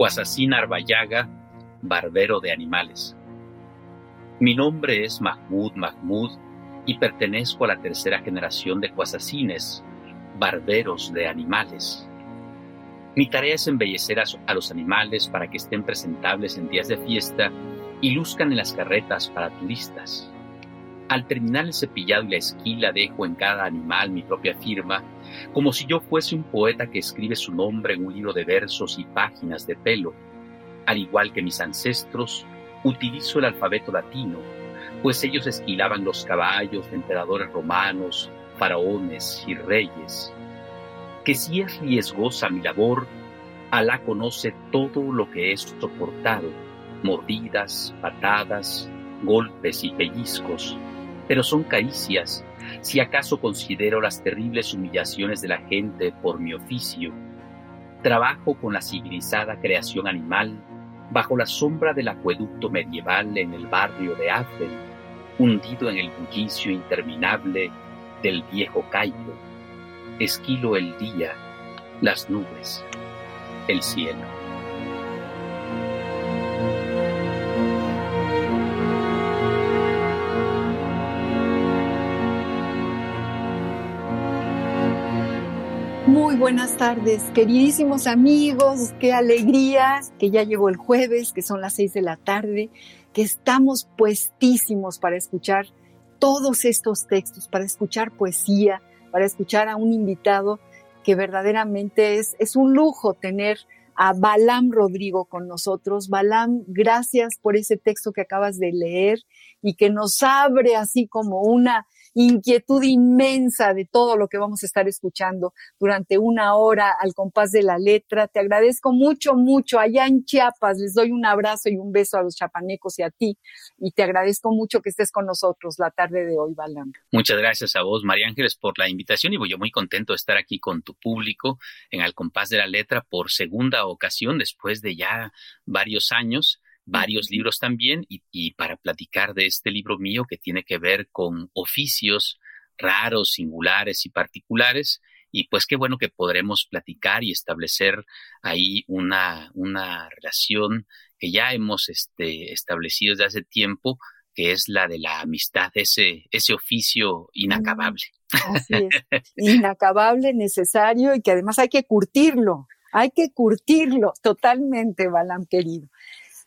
Cuasacín Arbayaga, barbero de animales. Mi nombre es Mahmud Mahmud y pertenezco a la tercera generación de cuasacines, barberos de animales. Mi tarea es embellecer a, los animales para que estén presentables en días de fiesta y luzcan en las carretas para turistas. Al terminar el cepillado y la esquila dejo en cada animal mi propia firma, como si yo fuese un poeta que escribe su nombre en un libro de versos y páginas de pelo. Al igual que mis ancestros, utilizo el alfabeto latino, pues ellos esquilaban los caballos de emperadores romanos, faraones y reyes. Que si es riesgosa mi labor, Alá conoce todo lo que he soportado, mordidas, patadas, golpes y pellizcos pero son caricias, si acaso considero las terribles humillaciones de la gente por mi oficio. Trabajo con la civilizada creación animal bajo la sombra del acueducto medieval en el barrio de Athel, hundido en el bullicio interminable del viejo Cairo. Esquilo el día, las nubes, el cielo. Muy buenas tardes, queridísimos amigos, qué alegría que ya llegó el jueves, que son las seis de la tarde, que estamos puestísimos para escuchar todos estos textos, para escuchar poesía, para escuchar a un invitado que verdaderamente es, es un lujo tener a Balam Rodrigo con nosotros. Balam, gracias por ese texto que acabas de leer y que nos abre así como una inquietud inmensa de todo lo que vamos a estar escuchando durante una hora al compás de la letra. Te agradezco mucho, mucho. Allá en Chiapas les doy un abrazo y un beso a los chapanecos y a ti. Y te agradezco mucho que estés con nosotros la tarde de hoy, Balam. Muchas gracias a vos, María Ángeles, por la invitación y voy yo muy contento de estar aquí con tu público en Al compás de la letra por segunda ocasión después de ya varios años varios libros también y, para platicar de este libro mío que tiene que ver con oficios raros, singulares y particulares. Y pues qué bueno que podremos platicar y establecer ahí una, una relación que ya hemos este, establecido desde hace tiempo, que es la de la amistad, ese, ese oficio inacabable. Así es, inacabable, necesario y que además hay que curtirlo, hay que curtirlo totalmente, Balam querido.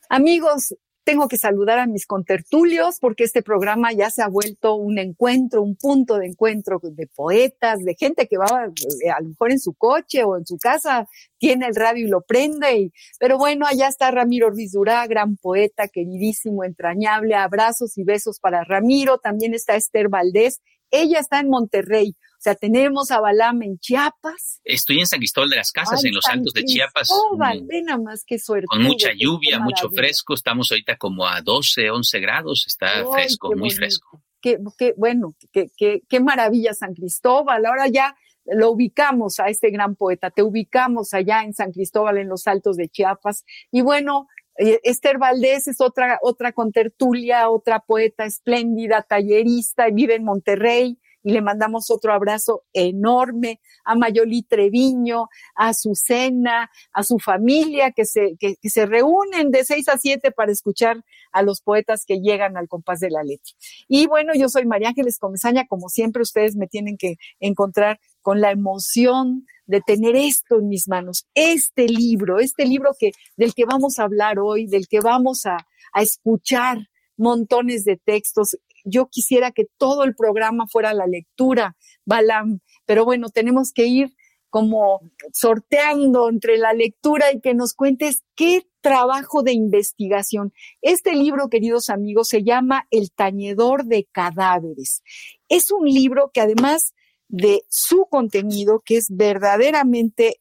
Amigos, tengo que saludar a mis contertulios porque este programa ya se ha vuelto un encuentro, un punto de encuentro de poetas, de gente que va eh, a lo mejor en su coche o en su casa, tiene el radio y lo prende. Pero bueno, allá está Ramiro Ruiz Durá, gran poeta, queridísimo, entrañable. Abrazos y besos para Ramiro. También está Esther Valdés. Ella está en Monterrey. O sea, tenemos a Balam en Chiapas. Estoy en San Cristóbal de las Casas, en los Altos de Chiapas. Mm, más que suerte. Con mucha lluvia, mucho fresco. Estamos ahorita como a 12, 11 grados. Está fresco, muy fresco. Qué, qué bueno, qué, qué, qué maravilla San Cristóbal. Ahora ya lo ubicamos a este gran poeta, te ubicamos allá en San Cristóbal, en los Altos de Chiapas. Y bueno, eh, Esther Valdés es otra, otra contertulia, otra poeta espléndida, tallerista, vive en Monterrey y le mandamos otro abrazo enorme a Mayoli Treviño, a Azucena, a su familia que se, que, se reúnen de seis a siete para escuchar a los poetas que llegan al compás de la letra. Y bueno, yo soy María Ángeles Comesaña, como siempre ustedes me tienen que encontrar con la emoción de tener esto en mis manos, este libro, este libro que, del que vamos a hablar hoy, del que vamos a, a escuchar montones de textos yo quisiera que todo el programa fuera la lectura, Balam, pero bueno, tenemos que ir como sorteando entre la lectura y que nos cuentes qué trabajo de investigación. Este libro, queridos amigos, se llama El tañedor de cadáveres. Es un libro que además de su contenido, que es verdaderamente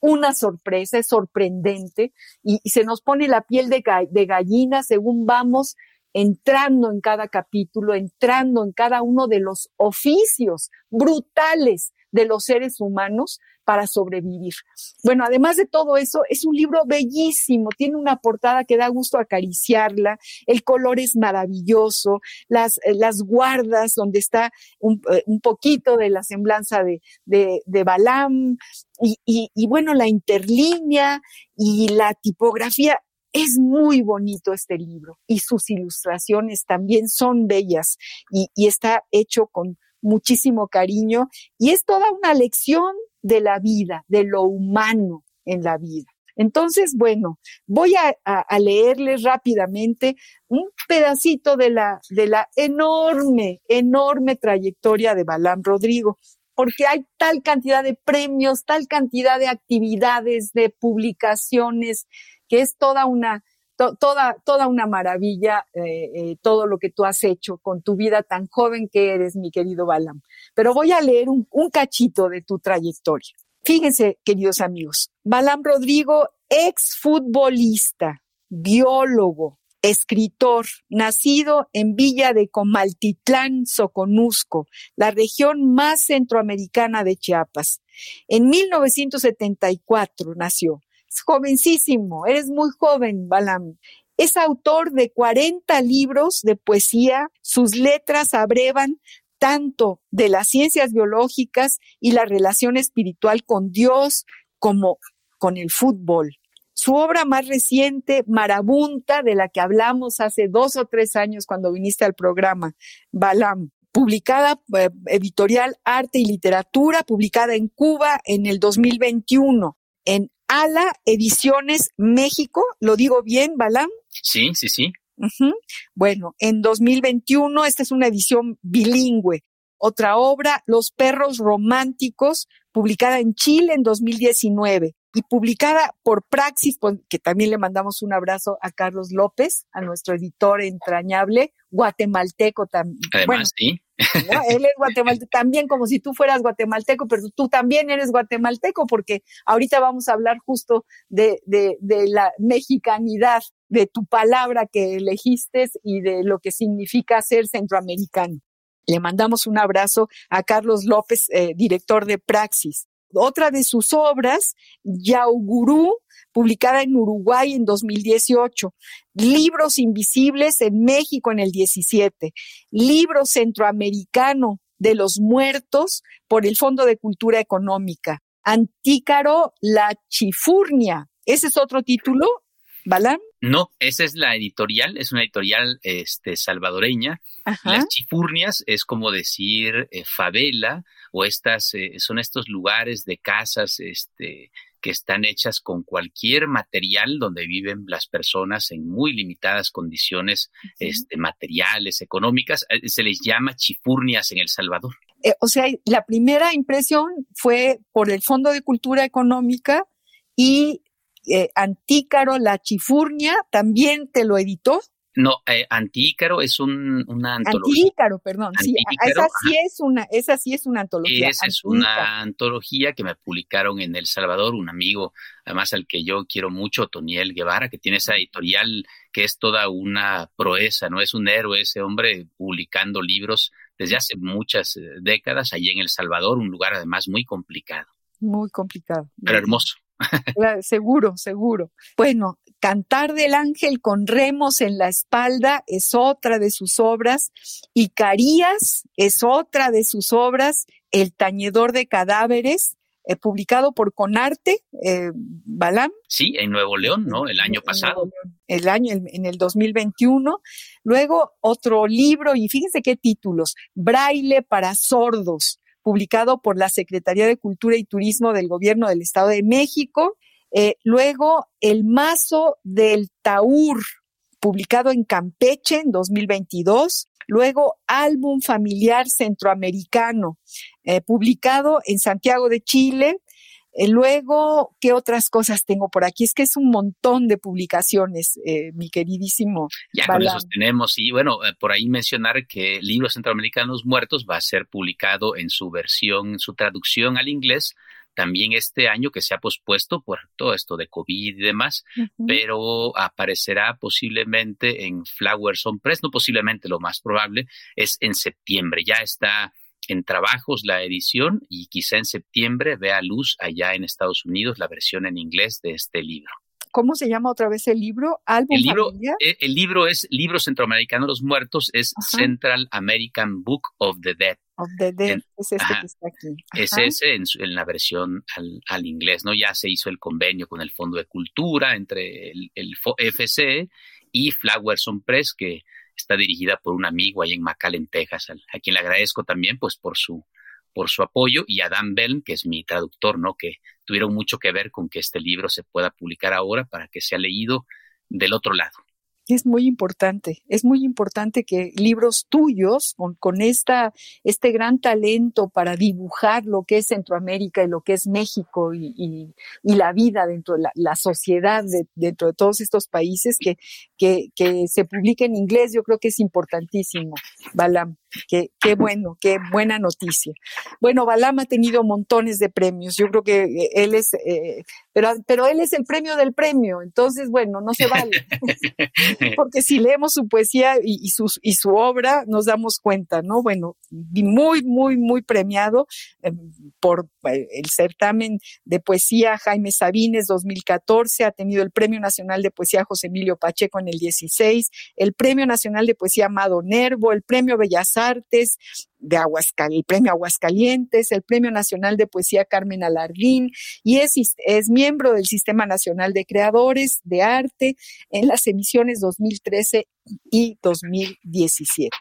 una sorpresa, es sorprendente y, se nos pone la piel de, de gallina según vamos entrando en cada capítulo, entrando en cada uno de los oficios brutales de los seres humanos para sobrevivir. Bueno, además de todo eso, es un libro bellísimo, tiene una portada que da gusto acariciarla, el color es maravilloso, las, eh, las guardas donde está un, eh, un, poquito de la semblanza de, de, de Balam y, y, y bueno, la interlínea y la tipografía es muy bonito este libro y sus ilustraciones también son bellas y, está hecho con muchísimo cariño y es toda una lección de la vida, de lo humano en la vida. Entonces, bueno, voy a, a, leerles rápidamente un pedacito de la, de la enorme, enorme trayectoria de Balán Rodrigo, porque hay tal cantidad de premios, tal cantidad de actividades, de publicaciones, que es toda una, toda, toda una maravilla eh, eh, todo lo que tú has hecho con tu vida tan joven que eres, mi querido Balam. Pero voy a leer un, un cachito de tu trayectoria. Fíjense, queridos amigos, Balam Rodrigo, exfutbolista, biólogo, escritor, nacido en Villa de Comaltitlán, Soconusco, la región más centroamericana de Chiapas. En 1974 nació jovencísimo, eres muy joven, Balam. Es autor de 40 libros de poesía, sus letras abrevan tanto de las ciencias biológicas y la relación espiritual con Dios como con el fútbol. Su obra más reciente, Marabunta, de la que hablamos hace dos o tres años cuando viniste al programa, Balam, publicada eh, editorial Arte y Literatura, publicada en Cuba en el 2021, en Ala Ediciones México, ¿lo digo bien, Balam? Sí, sí, sí. Bueno, en 2021 esta es una edición bilingüe. Otra obra, Los perros románticos, publicada en Chile en 2019 y publicada por Praxis, que también le mandamos un abrazo a Carlos López, a nuestro editor entrañable, guatemalteco también. Además, sí. Él es guatemalteco, también como si tú fueras guatemalteco, pero tú también eres guatemalteco, porque ahorita vamos a hablar justo de, de, de la mexicanidad, de tu palabra que elegiste y de lo que significa ser centroamericano. Le mandamos un abrazo a Carlos López, eh, director de Praxis. Otra de sus obras, Yaugurú, publicada en Uruguay en 2018, Libros Invisibles en México en el 17, Libro Centroamericano de los Muertos por el Fondo de Cultura Económica, Antícaro La Chifurnia. Ese es otro título, ¿Balam? No, esa es la editorial, es una editorial este, salvadoreña. Las chifurnias es como decir eh, favela o estas eh, son estos lugares de casas este, que están hechas con cualquier material donde viven las personas en muy limitadas condiciones este, materiales, económicas. Eh, se les llama chifurnias en El Salvador. o sea, la primera impresión fue por el Fondo de Cultura Económica y eh, Antícaro, La Chifurnia, también te lo editó. No, eh, Antícaro es un, una antología. Antícaro, perdón. sí, esa sí es una, esa sí es una antología. Esa es una antología que me publicaron en El Salvador, un amigo, además al que yo quiero mucho, Toniel Guevara, que tiene esa editorial que es toda una proeza, ¿no? Es un héroe ese hombre publicando libros desde hace muchas eh, décadas allí en El Salvador, un lugar además muy complicado. Muy complicado. Pero hermoso seguro, seguro. Bueno, Cantar del Ángel con remos en la espalda es otra de sus obras. Y Carías es otra de sus obras. El tañedor de cadáveres, eh, publicado por Conarte, eh, Balam. Sí, en Nuevo León, ¿no? El año pasado. El año, en el 2021. Luego otro libro, y fíjense qué títulos. Braille para sordos publicado por la Secretaría de Cultura y Turismo del Gobierno del Estado de México. Eh, luego, El Mazo del Taur, publicado en Campeche en 2022. Luego, Álbum Familiar Centroamericano, eh, publicado en Santiago de Chile. Eh, luego, ¿qué otras cosas tengo por aquí? Es que es un montón de publicaciones, eh, mi queridísimo. Ya con esos tenemos, y bueno, por ahí mencionar que Libros Centroamericanos Muertos va a ser publicado en su versión, su traducción al inglés, también este año que se ha pospuesto por todo esto de COVID y demás, pero aparecerá posiblemente en Flowers on Press, no posiblemente, lo más probable es en septiembre. Ya está en trabajos la edición y quizá en septiembre vea luz allá en Estados Unidos la versión en inglés de este libro. ¿Cómo se llama otra vez el libro? ¿Álbum el libro, eh, el libro es Libro Centroamericano de los Muertos, es Central American Book of the Dead. Of the Dead, es este que está aquí. Es ese en, la versión al, inglés, ¿no? Ya se hizo el convenio con el Fondo de Cultura entre el, el FC y Flowerson Press, que está dirigida por un amigo ahí en McAllen, Texas, a, quien le agradezco también pues por su, por su apoyo, y a Dan Bell, que es mi traductor, ¿no? Que tuvieron mucho que ver con que este libro se pueda publicar ahora para que sea leído del otro lado es muy importante, es muy importante que libros tuyos, con, esta, este gran talento para dibujar lo que es Centroamérica y lo que es México y, la vida dentro de la, sociedad dentro de todos estos países, que, que, que, se publique en inglés, yo creo que es importantísimo, Balam. Qué, qué bueno, qué buena noticia. Bueno, Balam ha tenido montones de premios. Yo creo que eh, él es, eh, pero, pero él es el premio del premio. Entonces, bueno, no se vale. porque si leemos su poesía y, y, su, y su obra, nos damos cuenta, ¿no? Bueno, muy, muy, muy premiado eh, por eh, el certamen de poesía Jaime Sabines 2014, ha tenido el Premio Nacional de Poesía José Emilio Pacheco en el 16, el Premio Nacional de Poesía Amado Nervo, el Premio Bellas Artes de el Premio Aguascalientes, el Premio Nacional de Poesía Carmen Alardín y es, miembro del Sistema Nacional de Creadores de Arte en las emisiones 2013 y 2017.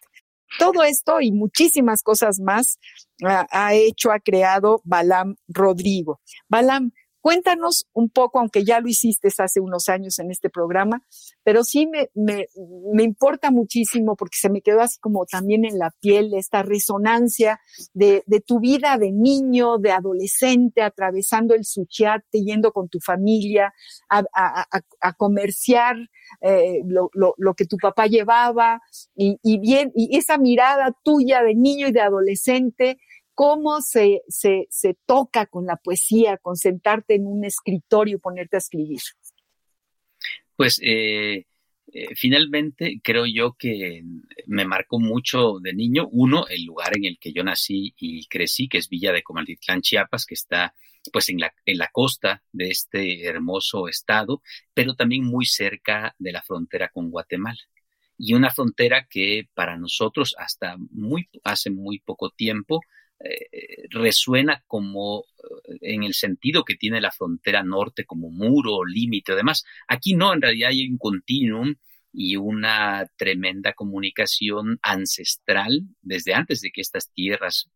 Todo esto y muchísimas cosas más ha, ha hecho, ha creado Balam Rodrigo. Balam, Cuéntanos un poco, aunque ya lo hiciste hace unos años en este programa, pero sí me, me, me, importa muchísimo porque se me quedó así como también en la piel esta resonancia de, de tu vida de niño, de adolescente, atravesando el Suchiate, yendo con tu familia a, a, a, comerciar eh, lo, lo, lo, que tu papá llevaba y, y bien, y esa mirada tuya de niño y de adolescente cómo se, se, se toca con la poesía, con sentarte en un escritorio y ponerte a escribir. Pues eh, eh, finalmente creo yo que me marcó mucho de niño, uno, el lugar en el que yo nací y crecí, que es Villa de Comaltitlán, Chiapas, que está pues en la, en la costa de este hermoso estado, pero también muy cerca de la frontera con Guatemala. Y una frontera que para nosotros hasta muy, hace muy poco tiempo eh, resuena como eh, en el sentido que tiene la frontera norte como muro, límite, además. Aquí no, en realidad hay un continuum y una tremenda comunicación ancestral desde antes de que estas tierras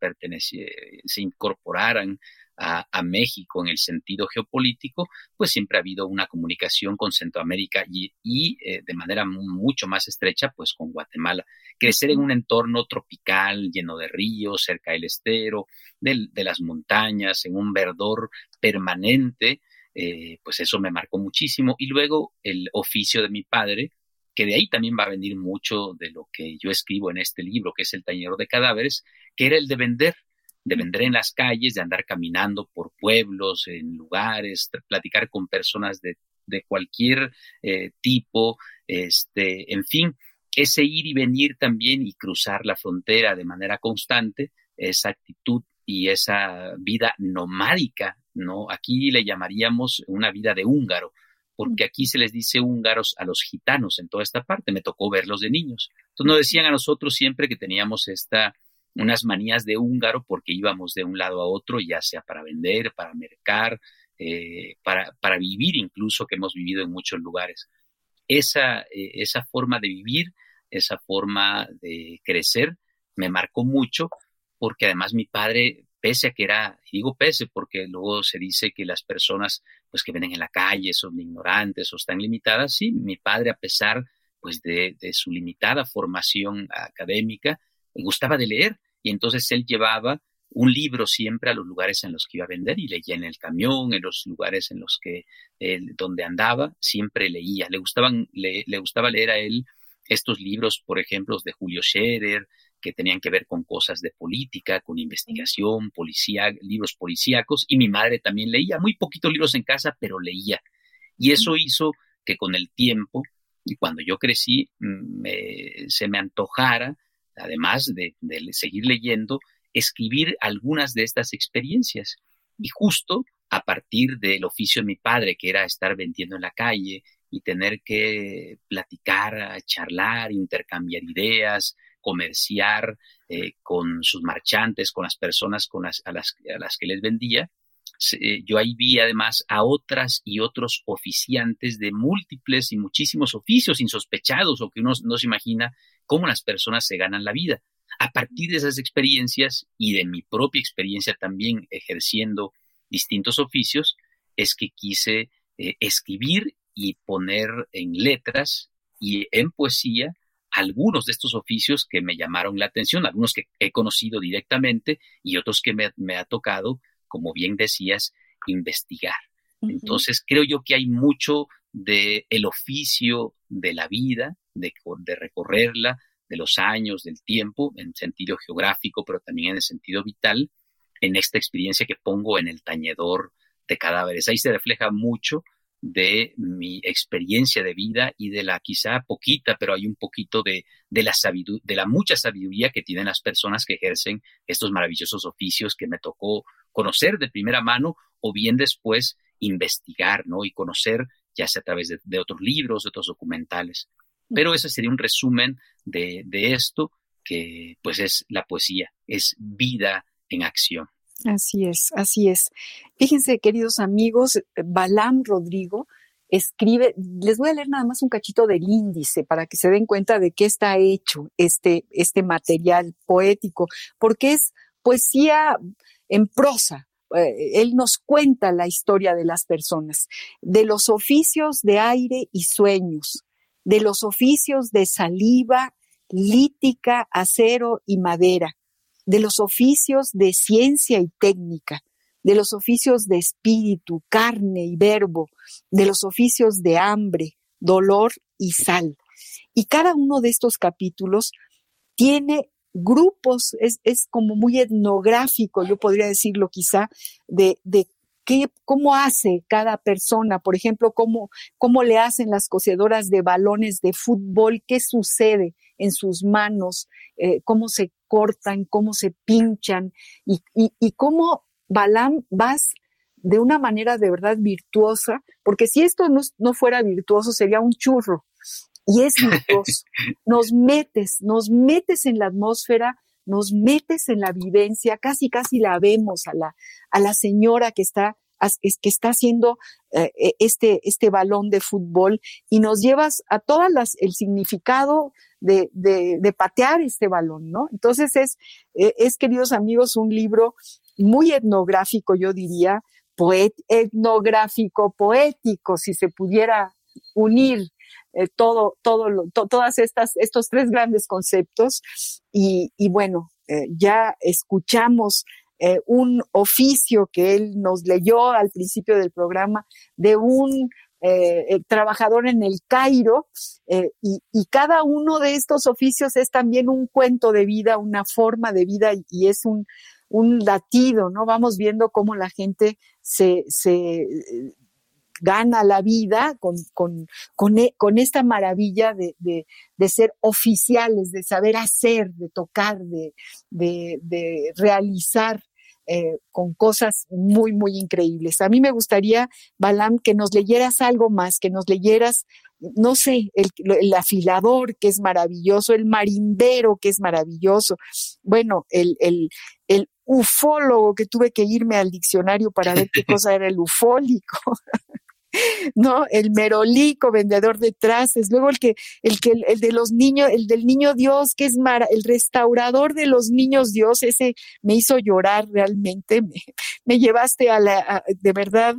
se incorporaran a, México en el sentido geopolítico, pues siempre ha habido una comunicación con Centroamérica y, eh, de manera mucho más estrecha, pues con Guatemala. Crecer en un entorno tropical, lleno de ríos, cerca del estero, de, las montañas, en un verdor permanente, eh, pues eso me marcó muchísimo. Y luego el oficio de mi padre, que de ahí también va a venir mucho de lo que yo escribo en este libro, que es El Tañero de Cadáveres, que era el de vender de vender en las calles, de andar caminando por pueblos, en lugares, platicar con personas de, de cualquier eh, tipo, este, en fin, ese ir y venir también y cruzar la frontera de manera constante, esa actitud y esa vida nomádica, ¿no? Aquí le llamaríamos una vida de húngaro, porque aquí se les dice húngaros a los gitanos en toda esta parte, me tocó verlos de niños. Entonces nos decían a nosotros siempre que teníamos esta unas manías de húngaro porque íbamos de un lado a otro, ya sea para vender, para mercar, eh, para, para, vivir incluso, que hemos vivido en muchos lugares. Esa, eh, esa forma de vivir, esa forma de crecer, me marcó mucho porque además mi padre, pese a que era, digo pese porque luego se dice que las personas pues que vienen en la calle son ignorantes o están limitadas, sí, mi padre a pesar pues de, de su limitada formación académica, gustaba de leer y entonces él llevaba un libro siempre a los lugares en los que iba a vender y leía en el camión, en los lugares en los que donde andaba, siempre leía. Le gustaban, le, le, gustaba leer a él estos libros, por ejemplo, de Julio Scherer, que tenían que ver con cosas de política, con investigación, policía, libros policíacos, y mi madre también leía, muy poquitos libros en casa, pero leía. Y eso hizo que con el tiempo, y cuando yo crecí, mm, se me antojara, además de, seguir leyendo, escribir algunas de estas experiencias. Y justo a partir del oficio de mi padre, que era estar vendiendo en la calle y tener que platicar, charlar, intercambiar ideas, comerciar eh, con sus marchantes, con las personas con las, a, las, a las que les vendía, eh, yo ahí vi además a otras y otros oficiantes de múltiples y muchísimos oficios insospechados o que uno no se imagina cómo las personas se ganan la vida. A partir de esas experiencias y de mi propia experiencia también ejerciendo distintos oficios, es que quise eh, escribir y poner en letras y en poesía algunos de estos oficios que me llamaron la atención, algunos que he conocido directamente y otros que me, ha tocado, como bien decías, investigar. Entonces, creo yo que hay mucho de el oficio de la vida, de, de recorrerla, de los años, del tiempo, en sentido geográfico, pero también en el sentido vital, en esta experiencia que pongo en el tañedor de cadáveres. Ahí se refleja mucho de mi experiencia de vida y de la quizá poquita, pero hay un poquito de, de, la de la mucha sabiduría que tienen las personas que ejercen estos maravillosos oficios que me tocó conocer de primera mano o bien después investigar, ¿no? Y conocer ya sea a través de, otros libros, de otros documentales. Pero ese sería un resumen de, de esto que pues es la poesía, es vida en acción. Así es, así es. Fíjense, queridos amigos, Balam Rodrigo escribe, les voy a leer nada más un cachito del índice para que se den cuenta de qué está hecho este, este material poético, porque es poesía en prosa. Eh, él nos cuenta la historia de las personas, de los oficios de aire y sueños, de los oficios de saliva, lítica, acero y madera, de los oficios de ciencia y técnica, de los oficios de espíritu, carne y verbo, de los oficios de hambre, dolor y sal. Y cada uno de estos capítulos tiene grupos, es, como muy etnográfico, yo podría decirlo quizá, de, de qué, cómo hace cada persona, por ejemplo, cómo, cómo le hacen las cosedoras de balones de fútbol, qué sucede en sus manos, eh, cómo se cortan, cómo se pinchan y, y, cómo Balam vas de una manera de verdad virtuosa, porque si esto no, no fuera virtuoso sería un churro. Y es virtuoso. Nos metes, nos metes en la atmósfera, nos metes en la vivencia, casi casi la vemos a la, a la señora que está que está haciendo eh, e, este, este balón de fútbol y nos llevas a todas las, el significado de, de, patear este balón, ¿no? Entonces es, e, es, queridos amigos, un libro muy etnográfico, yo diría, poet, etnográfico, poético, si se pudiera unir eh, todo, todo todas estas, estos tres grandes conceptos. Y, bueno, eh, ya escuchamos eh, un oficio que él nos leyó al principio del programa de un trabajador en el Cairo y, cada uno de estos oficios es también un cuento de vida, una forma de vida y, es un, un, latido, ¿no? Vamos viendo cómo la gente se, se gana la vida con, con, con, e, con esta maravilla de, de, de, ser oficiales, de saber hacer, de tocar, de, de realizar eh, con cosas muy, muy increíbles. A mí me gustaría, Balam, que nos leyeras algo más, que nos leyeras, no sé, el, el afilador, que es maravilloso, el marimbero, que es maravilloso, bueno, el, el, el ufólogo, que tuve que irme al diccionario para ver qué cosa era el ufólico. ¿no? El merolico, vendedor de trastes, luego el que, el que, el de los niños, el del niño Dios, que es el restaurador de los niños Dios, ese me hizo llorar realmente, me, llevaste a la, de verdad,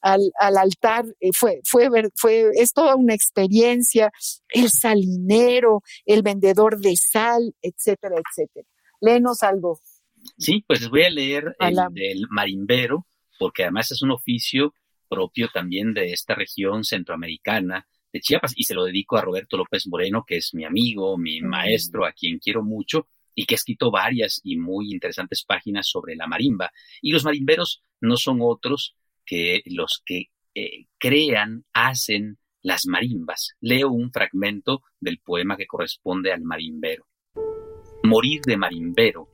al, al, altar, eh, fue, fue, fue, es toda una experiencia, el salinero, el vendedor de sal, etcétera, etcétera. Léenos algo. Sí, pues les voy a leer el del marimbero, porque además es un oficio propio también de esta región centroamericana de Chiapas y se lo dedico a Roberto López Moreno, que es mi amigo, mi maestro, a quien quiero mucho y que ha escrito varias y muy interesantes páginas sobre la marimba. Y los marimberos no son otros que los que eh, crean, hacen las marimbas. Leo un fragmento del poema que corresponde al marimbero. Morir de marimbero.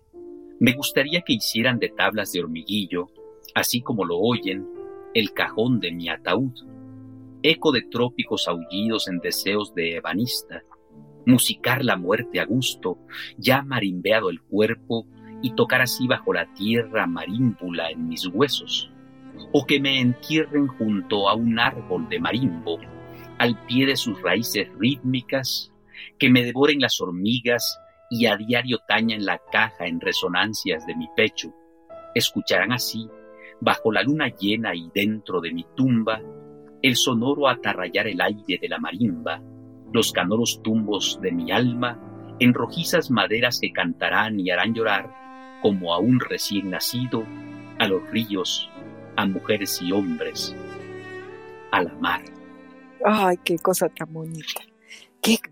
Me gustaría que hicieran de tablas de hormiguillo, así como lo oyen, el cajón de mi ataúd. Eco de trópicos aullidos en deseos de ebanista. Musicar la muerte a gusto, ya marimbeado el cuerpo, y tocar así bajo la tierra marímbula en mis huesos. O que me entierren junto a un árbol de marimbo, al pie de sus raíces rítmicas, que me devoren las hormigas y a diario tañan la caja en resonancias de mi pecho. Escucharán así, bajo la luna llena y dentro de mi tumba, el sonoro atarrayar el aire de la marimba, los canoros tumbos de mi alma, en rojizas maderas que cantarán y harán llorar, como a un recién nacido, a los ríos, a mujeres y hombres, a la mar. Ay, qué cosa tan bonita.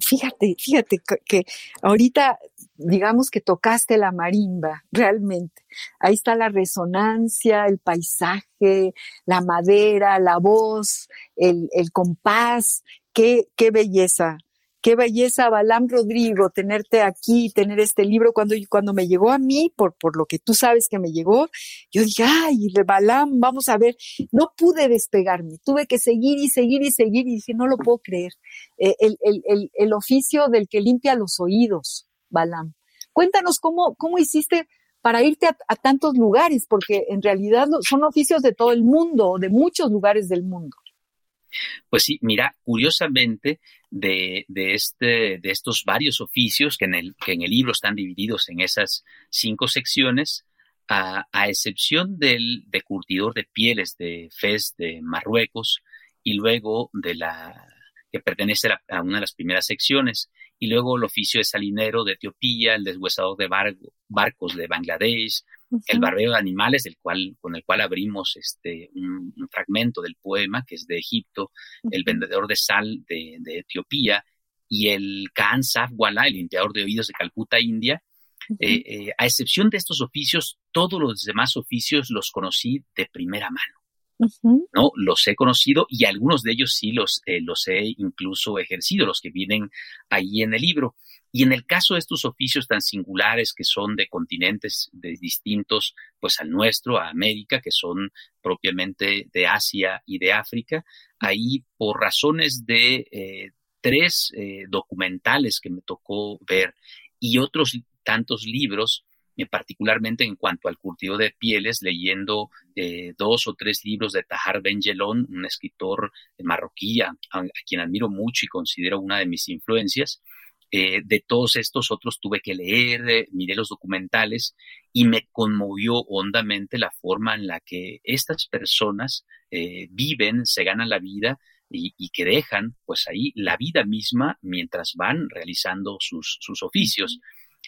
Fíjate, fíjate que, ahorita digamos que tocaste la marimba, realmente. Ahí está la resonancia, el paisaje, la madera, la voz, el, el compás. Qué, qué belleza qué belleza, Balam Rodrigo, tenerte aquí, tener este libro. Cuando, cuando me llegó a mí, por, por lo que tú sabes que me llegó, yo dije, ay, Balam, vamos a ver. No pude despegarme, tuve que seguir y seguir y seguir y dije, no lo puedo creer. Eh, el, el, el, el, oficio del que limpia los oídos, Balam. Cuéntanos cómo, cómo hiciste para irte a, tantos lugares, porque en realidad son oficios de todo el mundo, de muchos lugares del mundo. Pues sí, mira, curiosamente, de, de, este, de estos varios oficios que en, el, que en el libro están divididos en esas cinco secciones, a excepción del de curtidor de pieles de Fez de Marruecos y luego de la que pertenece a, una de las primeras secciones, y luego el oficio de salinero de Etiopía, el deshuesador de barcos de Bangladesh, el barbero de animales, del cual, con el cual abrimos este, un, fragmento del poema, que es de Egipto, el vendedor de sal de, Etiopía, y el Khan Safwala, el limpiador de oídos de Calcuta, India. Eh, eh, a excepción de estos oficios, todos los demás oficios los conocí de primera mano. ¿No? Los he conocido y algunos de ellos sí los, eh, los he incluso ejercido, los que vienen ahí en el libro. Y en el caso de estos oficios tan singulares que son de continentes de distintos, pues al nuestro, a América, que son propiamente de Asia y de África, ahí por razones de eh, tres eh, documentales que me tocó ver y otros tantos libros, particularmente en cuanto al curtido de pieles, leyendo dos o tres libros de Tahar Ben Jelón, un escritor marroquí a, quien admiro mucho y considero una de mis influencias, eh, de todos estos otros tuve que leer, eh, miré los documentales y me conmovió hondamente la forma en la que estas personas eh, viven, se ganan la vida y, que dejan pues ahí la vida misma mientras van realizando sus, sus oficios.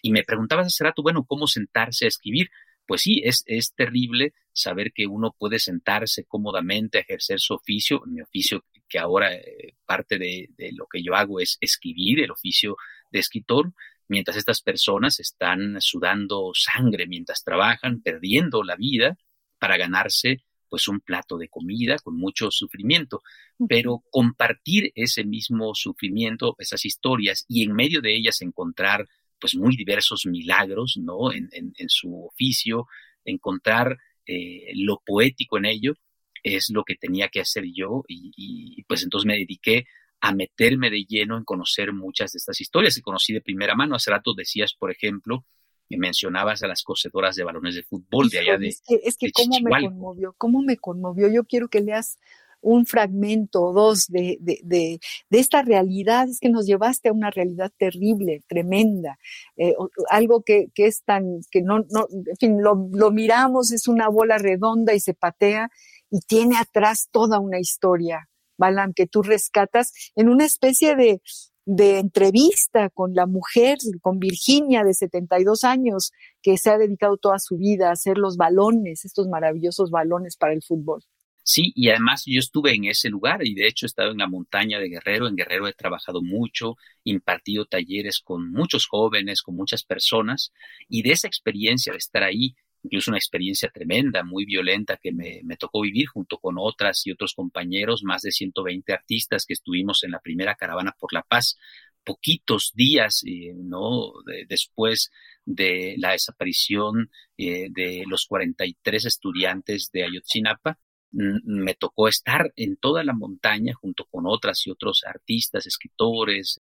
Y me preguntabas hace rato, bueno, ¿cómo sentarse a escribir? Pues sí, es, es terrible saber que uno puede sentarse cómodamente a ejercer su oficio, mi oficio que ahora eh, parte de, lo que yo hago es escribir el oficio de escritor, mientras estas personas están sudando sangre mientras trabajan, perdiendo la vida para ganarse pues un plato de comida con mucho sufrimiento, pero compartir ese mismo sufrimiento, esas historias y en medio de ellas encontrar pues muy diversos milagros, ¿no? En, su oficio, encontrar eh, lo poético en ello, es lo que tenía que hacer yo y, pues entonces me dediqué a meterme de lleno en conocer muchas de estas historias que conocí de primera mano. Hace rato decías, por ejemplo, que mencionabas a las cosedoras de balones de fútbol de allá de Es que, es que cómo me conmovió, cómo me conmovió. Yo quiero que leas un fragmento o dos de, de, de, de, esta realidad, es que nos llevaste a una realidad terrible, tremenda, eh, algo que, que, es tan, que no, no en fin, lo, lo miramos, es una bola redonda y se patea, y tiene atrás toda una historia, Balam, que tú rescatas en una especie de, de entrevista con la mujer, con Virginia de 72 años, que se ha dedicado toda su vida a hacer los balones, estos maravillosos balones para el fútbol. Sí, y además yo estuve en ese lugar y de hecho he estado en la montaña de Guerrero. En Guerrero he trabajado mucho, impartido talleres con muchos jóvenes, con muchas personas y de esa experiencia de estar ahí, incluso una experiencia tremenda, muy violenta que me, tocó vivir junto con otras y otros compañeros, más de 120 artistas que estuvimos en la primera caravana por la paz, poquitos días, eh, ¿no? después de la desaparición eh, de los 43 estudiantes de Ayotzinapa, me tocó estar en toda la montaña junto con otras y otros artistas, escritores,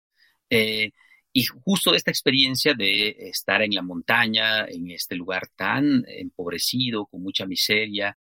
eh, y justo esta experiencia de estar en la montaña, en este lugar tan empobrecido, con mucha miseria,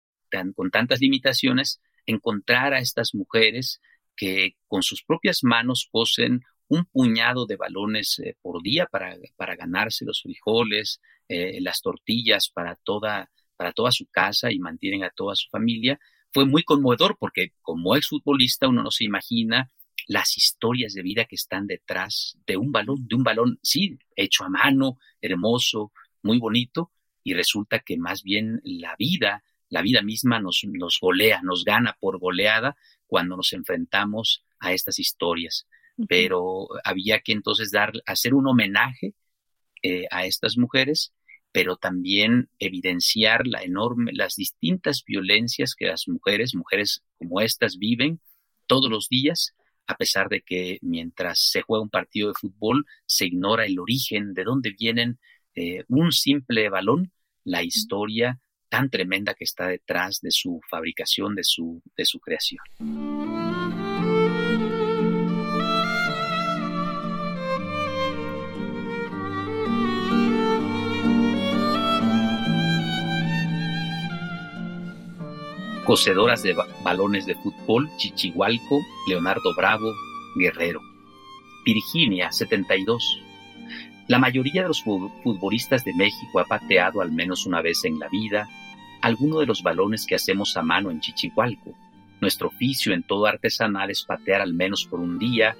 con tantas limitaciones, encontrar a estas mujeres que con sus propias manos cosen un puñado de balones eh, por día para, para, ganarse los frijoles, eh, las tortillas para toda, para toda su casa y mantienen a toda su familia, fue muy conmovedor porque como exfutbolista uno no se imagina las historias de vida que están detrás de un balón, de un balón, sí, hecho a mano, hermoso, muy bonito, y resulta que más bien la vida, la vida misma nos, nos golea, nos gana por goleada cuando nos enfrentamos a estas historias. Pero había que entonces dar, hacer un homenaje eh, a estas mujeres pero también evidenciar la enorme, las distintas violencias que las mujeres, mujeres como estas, viven todos los días, a pesar de que mientras se juega un partido de fútbol se ignora el origen, de dónde vienen eh, un simple balón, la historia tan tremenda que está detrás de su fabricación, de su, de su creación. Cosedoras de balones de fútbol, Chichihualco, Leonardo Bravo, Guerrero. Virginia, 72. La mayoría de los futbolistas de México ha pateado al menos una vez en la vida alguno de los balones que hacemos a mano en Chichihualco. Nuestro oficio en todo artesanal es patear al menos por un día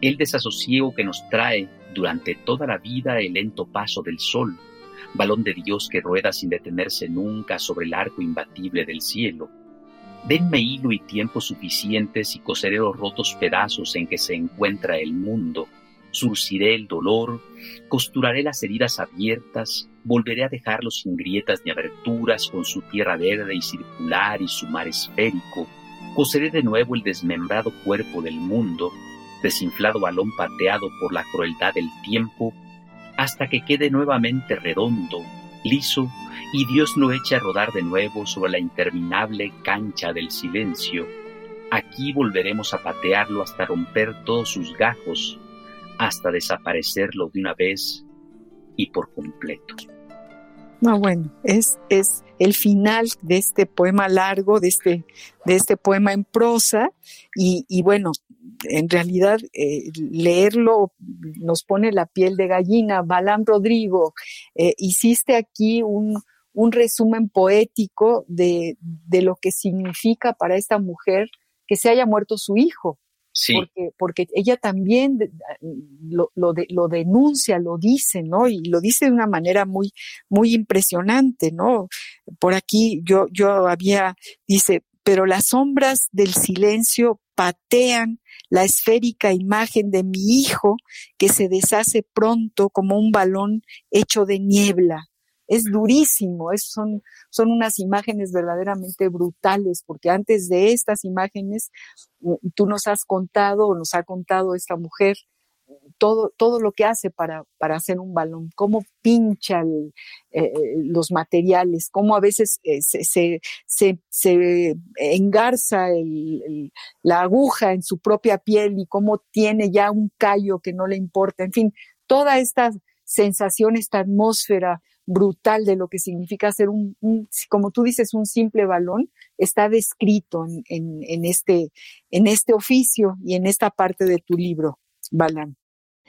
el desasosiego que nos trae durante toda la vida el lento paso del sol, balón de Dios que rueda sin detenerse nunca sobre el arco imbatible del cielo, Denme hilo y tiempo suficientes y coseré los rotos pedazos en que se encuentra el mundo. Surciré el dolor, costuraré las heridas abiertas, volveré a dejarlos sin grietas ni aberturas con su tierra verde y circular y su mar esférico. Coseré de nuevo el desmembrado cuerpo del mundo, desinflado balón pateado por la crueldad del tiempo, hasta que quede nuevamente redondo, liso y Dios lo echa a rodar de nuevo sobre la interminable cancha del silencio. Aquí volveremos a patearlo hasta romper todos sus gajos, hasta desaparecerlo de una vez y por completo. No, bueno, es, es el final de este poema largo, de este, de este poema en prosa, y, y bueno, en realidad eh, leerlo nos pone la piel de gallina. Balán Rodrigo, eh, hiciste aquí un, un resumen poético de, de, lo que significa para esta mujer que se haya muerto su hijo. Sí. Porque, porque ella también lo, lo, de, lo, denuncia, lo dice, ¿no? Y lo dice de una manera muy, muy impresionante, ¿no? Por aquí yo, yo había, dice, pero las sombras del silencio patean la esférica imagen de mi hijo que se deshace pronto como un balón hecho de niebla. Es durísimo, es, son, son unas imágenes verdaderamente brutales, porque antes de estas imágenes, tú nos has contado, nos ha contado esta mujer, todo, todo lo que hace para, para hacer un balón, cómo pincha eh, los materiales, cómo a veces eh, se, se, se, engarza la aguja en su propia piel y cómo tiene ya un callo que no le importa, en fin, toda esta sensación, esta atmósfera brutal de lo que significa hacer un, como tú dices, un simple balón, está descrito en, en, este, en este oficio y en esta parte de tu libro, Balán.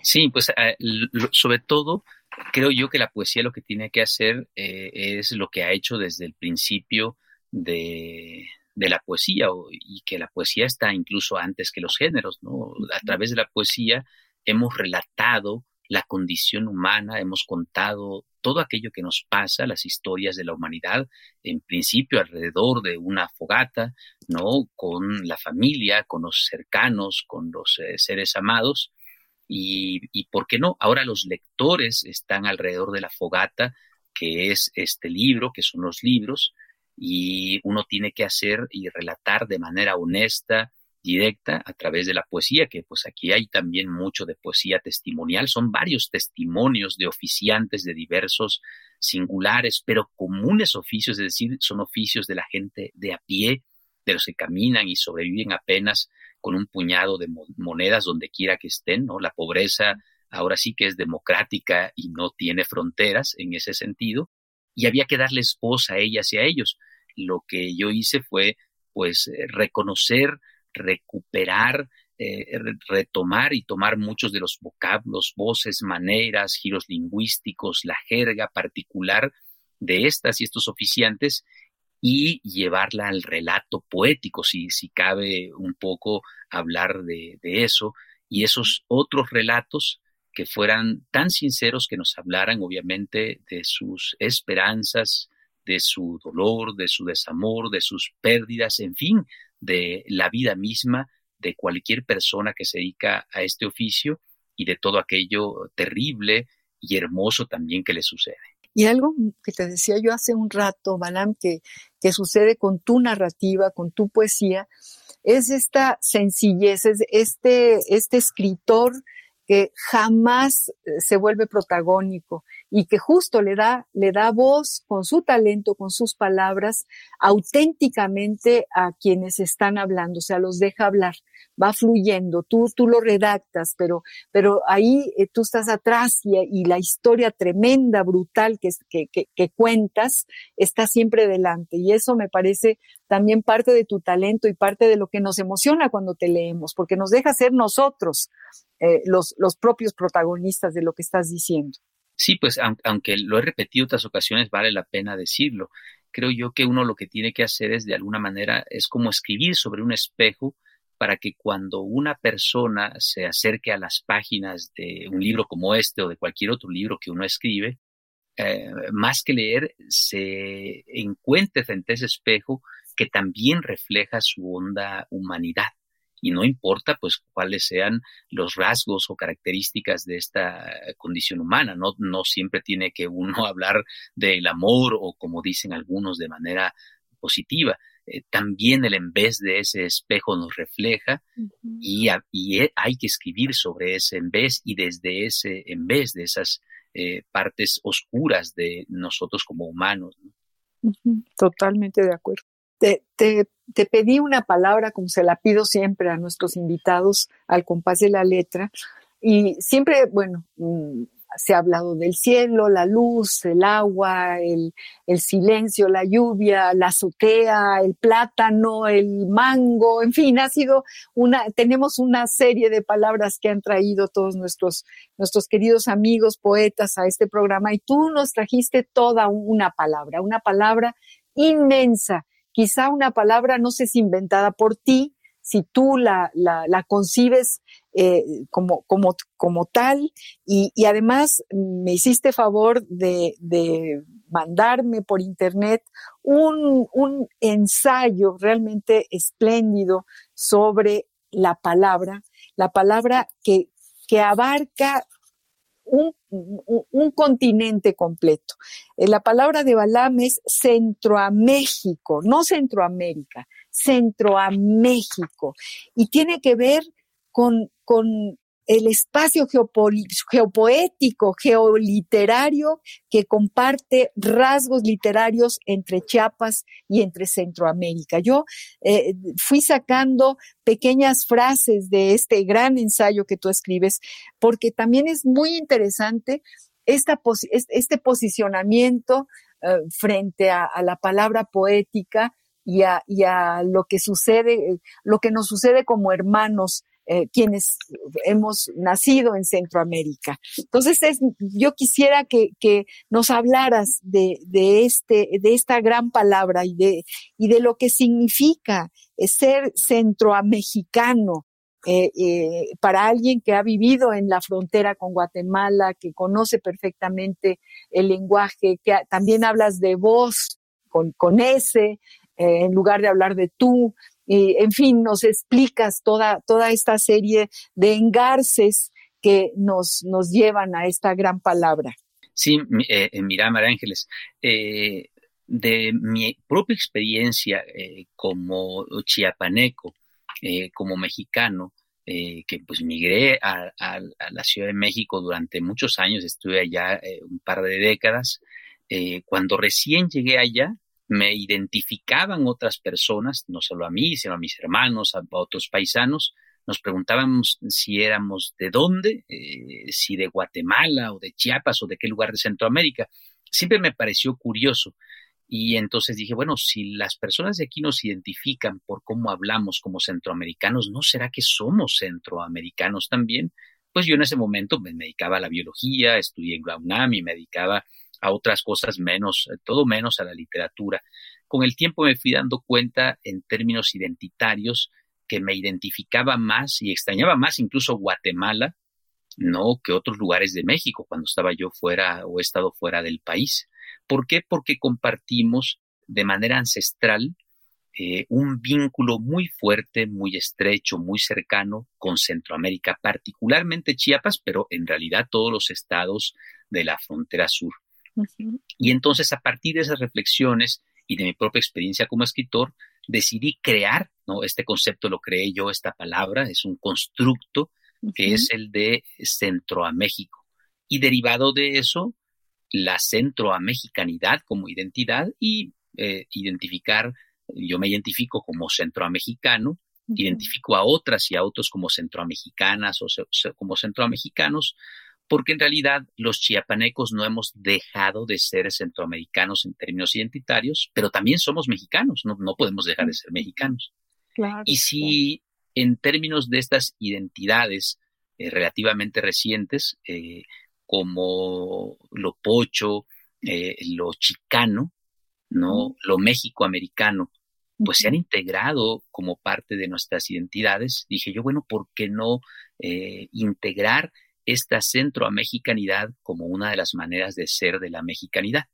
Sí, pues eh, sobre todo creo yo que la poesía lo que tiene que hacer eh, es lo que ha hecho desde el principio de, de la poesía y que la poesía está incluso antes que los géneros, ¿no? A través de la poesía hemos relatado la condición humana, hemos contado todo aquello que nos pasa, las historias de la humanidad, en principio alrededor de una fogata, ¿no? Con la familia, con los cercanos, con los eh, seres amados. Y, y, ¿por qué no? Ahora los lectores están alrededor de la fogata, que es este libro, que son los libros, y uno tiene que hacer y relatar de manera honesta, directa a través de la poesía, que pues aquí hay también mucho de poesía testimonial, son varios testimonios de oficiantes de diversos singulares, pero comunes oficios, es decir, son oficios de la gente de a pie, de los que caminan y sobreviven apenas con un puñado de monedas donde quiera que estén, ¿no? La pobreza ahora sí que es democrática y no tiene fronteras en ese sentido, y había que darles voz a ellas y a ellos. Lo que yo hice fue pues eh, reconocer recuperar, eh, retomar y tomar muchos de los vocablos, voces, maneras, giros lingüísticos, la jerga particular de estas y estos oficiantes y llevarla al relato poético, si, si cabe un poco hablar de, de eso, y esos otros relatos que fueran tan sinceros que nos hablaran obviamente de sus esperanzas, de su dolor, de su desamor, de sus pérdidas, en fin, de la vida misma de cualquier persona que se dedica a este oficio y de todo aquello terrible y hermoso también que le sucede. Y algo que te decía yo hace un rato, Balam, que, sucede con tu narrativa, con tu poesía, es esta sencillez, es este, este escritor que jamás eh, se vuelve protagónico y que justo le da, le da voz con su talento, con sus palabras, auténticamente a quienes están hablando, o sea, los deja hablar, va fluyendo, tú, tú lo redactas, pero, pero ahí eh, tú estás atrás y, la historia tremenda, brutal que, que, que, cuentas está siempre delante y eso me parece también parte de tu talento y parte de lo que nos emociona cuando te leemos, porque nos deja ser nosotros eh, los, los propios protagonistas de lo que estás diciendo. Sí, pues aunque lo he repetido otras ocasiones, vale la pena decirlo. Creo yo que uno lo que tiene que hacer es de alguna manera, es como escribir sobre un espejo para que cuando una persona se acerque a las páginas de un libro como este o de cualquier otro libro que uno escribe, eh, más que leer, se encuentre frente a ese espejo que también refleja su honda humanidad y no importa pues cuáles sean los rasgos o características de esta condición humana, no, no siempre tiene que uno hablar del amor o como dicen algunos de manera positiva. Eh, también el en vez de ese espejo nos refleja y, y, hay que escribir sobre ese en vez y desde ese en vez de esas eh, partes oscuras de nosotros como humanos. Totalmente de acuerdo te, te, pedí una palabra como se la pido siempre a nuestros invitados al compás de la letra. Y siempre, bueno, mm, se ha hablado del cielo, la luz, el agua, el, el, silencio, la lluvia, la azotea, el plátano, el mango, en fin, ha sido una, tenemos una serie de palabras que han traído todos nuestros, nuestros queridos amigos poetas a este programa y tú nos trajiste toda una palabra, una palabra inmensa quizá una palabra, no sé si inventada por ti, si tú la, la, concibes eh, como, como, como tal, y, y, además me hiciste favor de, de mandarme por internet un, un ensayo realmente espléndido sobre la palabra, la palabra que, que abarca un, continente completo. Eh, la palabra de Balam es Centroaméxico, no Centroamérica, Centroaméxico. Y tiene que ver con, con el espacio geopoético, geoliterario que comparte rasgos literarios entre Chiapas y entre Centroamérica. Yo eh, fui sacando pequeñas frases de este gran ensayo que tú escribes, porque también es muy interesante esta este posicionamiento eh, frente a, la palabra poética y a, y a, lo que sucede, lo que nos sucede como hermanos eh, quienes hemos nacido en Centroamérica. Entonces, yo quisiera que, nos hablaras de, este, de esta gran palabra y de, y de lo que significa ser centroamericano eh, eh, para alguien que ha vivido en la frontera con Guatemala, que conoce perfectamente el lenguaje, que también hablas de vos con, con ese, en lugar de hablar de tú, y, en fin, nos explicas toda, toda esta serie de engarces que nos, nos llevan a esta gran palabra. Sí, mira, María Ángeles, de mi propia experiencia como chiapaneco, eh, como mexicano, eh, que pues migré a, la Ciudad de México durante muchos años, estuve allá eh, un par de décadas. cuando recién llegué allá, me identificaban otras personas, no solo a mí, sino a mis hermanos, a, otros paisanos, nos preguntábamos si éramos de dónde, si de Guatemala o de Chiapas o de qué lugar de Centroamérica. Siempre me pareció curioso y entonces dije, bueno, si las personas de aquí nos identifican por cómo hablamos como centroamericanos, ¿no será que somos centroamericanos también? Pues yo en ese momento me dedicaba a la biología, estudié en la UNAM y me dedicaba a otras cosas menos, eh, todo menos a la literatura. Con el tiempo me fui dando cuenta en términos identitarios que me identificaba más y extrañaba más incluso Guatemala, no que otros lugares de México cuando estaba yo fuera o he estado fuera del país. ¿Por qué? Porque compartimos de manera ancestral eh, un vínculo muy fuerte, muy estrecho, muy cercano con Centroamérica, particularmente Chiapas, pero en realidad todos los estados de la frontera sur. Y entonces a partir de esas reflexiones y de mi propia experiencia como escritor, decidí crear, ¿no? Este concepto lo creé yo, esta palabra, es un constructo que es el de Centroaméxico. Y derivado de eso, la centroamexicanidad como identidad y eh, identificar, yo me identifico como centroamexicano, identifico a otras y a otros como centroamexicanas o como centroamexicanos, porque en realidad los chiapanecos no hemos dejado de ser centroamericanos en términos identitarios, pero también somos mexicanos, no, podemos dejar de ser mexicanos. y si en términos de estas identidades eh, relativamente recientes, eh, como lo pocho, eh, lo chicano, ¿no? Lo méxico-americano, pues se han integrado como parte de nuestras identidades. Dije yo, bueno, ¿por qué no integrar esta centroamexicanidad como una de las maneras de ser de la mexicanidad?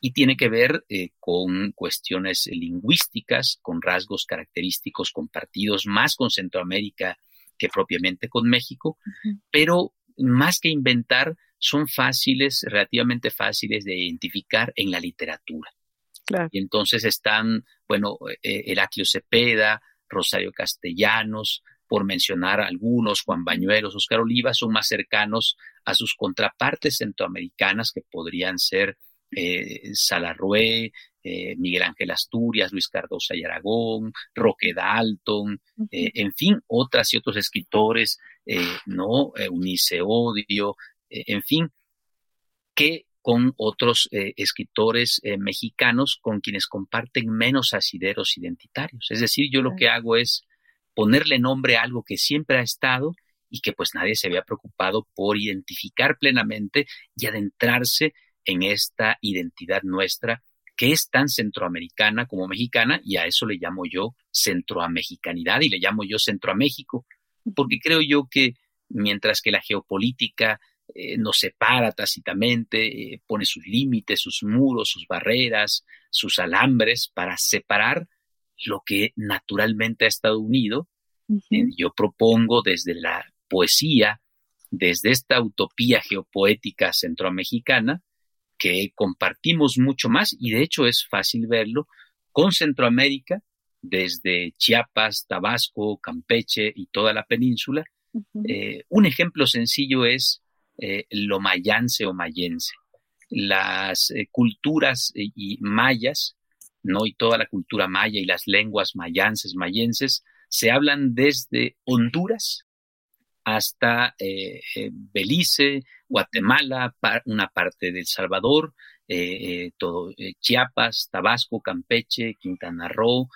Y tiene que ver eh, con cuestiones lingüísticas, con rasgos característicos compartidos más con Centroamérica que propiamente con México, pero más que inventar, son fáciles, relativamente fáciles de identificar en la literatura. Y entonces están, bueno, eh, Heraclio Cepeda, Rosario Castellanos, por mencionar algunos, Juan Bañuelos, Oscar Oliva, son más cercanos a sus contrapartes centroamericanas que podrían ser eh, Salarrué, eh, Miguel Ángel Asturias, Luis Cardosa y Aragón, Roque Dalton, eh, en fin, otras y otros escritores, ¿no? Unice Odio, en fin, que con otros escritores mexicanos con quienes comparten menos asideros identitarios. Es decir, yo lo que hago es ponerle nombre a algo que siempre ha estado y que pues nadie se había preocupado por identificar plenamente y adentrarse en esta identidad nuestra que es tan centroamericana como mexicana y a eso le llamo yo centroamexicanidad y le llamo yo centroaméxico, porque creo yo que mientras que la geopolítica eh, nos separa tácitamente, eh, pone sus límites, sus muros, sus barreras, sus alambres para separar lo que naturalmente ha estado unido, eh, yo propongo desde la poesía, desde esta utopía geopoética centroamericana, que compartimos mucho más y de hecho es fácil verlo con Centroamérica, desde Chiapas, Tabasco, Campeche y toda la península. Eh, un ejemplo sencillo es eh, lo mayanse o mayense. Las eh, culturas y mayas, ¿no? y toda la cultura maya y las lenguas mayanses, mayenses, se hablan desde Honduras hasta Belice, Guatemala, una parte de El Salvador, eh, eh, todo eh, Chiapas, Tabasco, Campeche, Quintana Roo,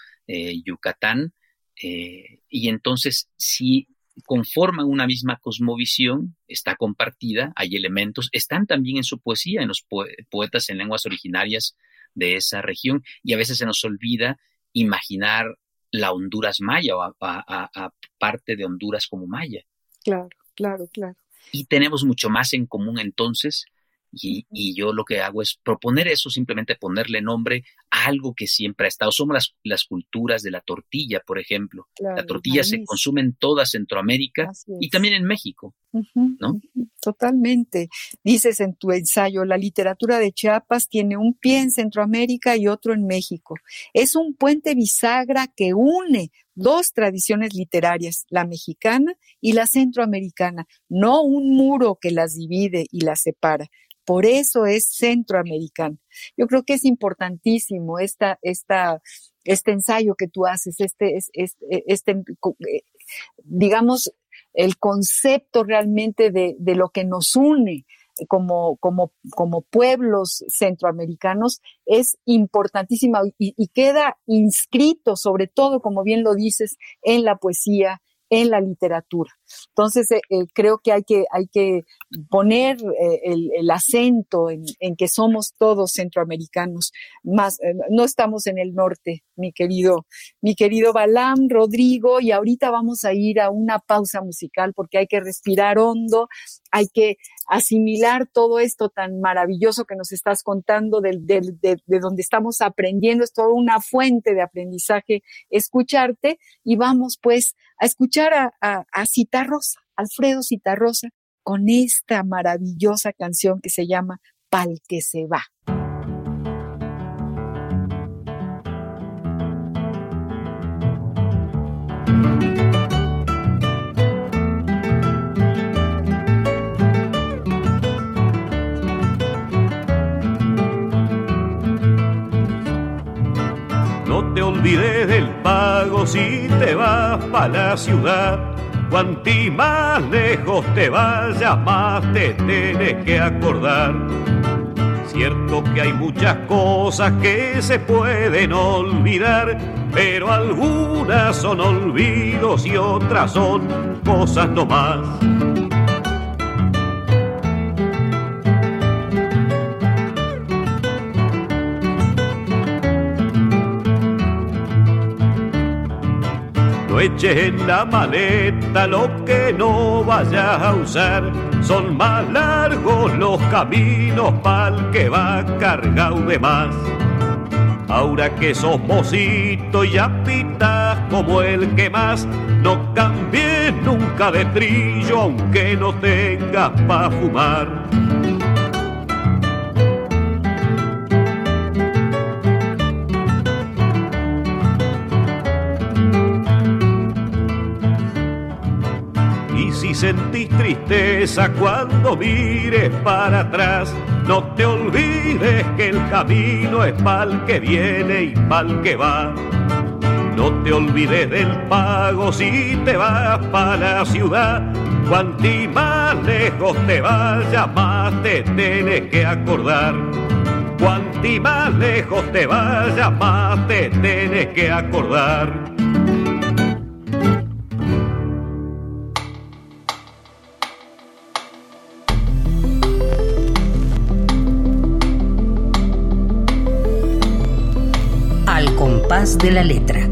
Yucatán. y entonces, si conforman una misma cosmovisión, está compartida, hay elementos, están también en su poesía, en los poetas en lenguas originarias de esa región, y a veces se nos olvida imaginar la Honduras maya o a, parte de Honduras como maya. Claro, claro, claro. Y tenemos mucho más en común entonces y, yo lo que hago es proponer eso, simplemente ponerle nombre algo que siempre ha estado. Somos las, las culturas de la tortilla, por ejemplo. la tortilla se consume en toda Centroamérica y también en México, ¿no? Totalmente. Dices en tu ensayo, la literatura de Chiapas tiene un pie en Centroamérica y otro en México. Es un puente bisagra que une dos tradiciones literarias, la mexicana y la centroamericana, no un muro que las divide y las separa. Por eso es centroamericano. Yo creo que es importantísimo esta, esta, este ensayo que tú haces, este, este, este digamos, el concepto realmente de, de lo que nos une como, como, como pueblos centroamericanos es importantísima y, y, queda inscrito, sobre todo, como bien lo dices, en la poesía, en la literatura. Entonces, eh, eh, creo que hay que, hay que poner eh, el, acento en, que somos todos centroamericanos, más, no estamos en el norte, mi querido, mi querido Balam, Rodrigo, y ahorita vamos a ir a una pausa musical porque hay que respirar hondo, hay que asimilar todo esto tan maravilloso que nos estás contando de, de donde estamos aprendiendo, es toda una fuente de aprendizaje escucharte y vamos pues a escuchar a, a, a Citarrosa, Alfredo Citarrosa, con esta maravillosa canción que se llama Pal que se va. No te olvides del pago si te vas para la ciudad. Cuanti más lejos te vayas, más te tienes que acordar. Cierto que hay muchas cosas que se pueden olvidar, pero algunas son olvidos y otras son cosas no más. Eches en la maleta lo que no vayas a usar. Son más largos los caminos pa'l que va cargado de más. Ahora que sos mocito y ya pitas como el que más, no cambies nunca de trillo aunque no tengas pa' fumar. Sentís tristeza cuando mires para atrás, no te olvides que el camino es pa'l que viene y pa'l que va. No te olvides del pago si te vas para la ciudad. Cuanti más lejos te vayas, más te tienes que acordar. Cuanti más lejos te vayas, más te tienes que acordar. De la letra.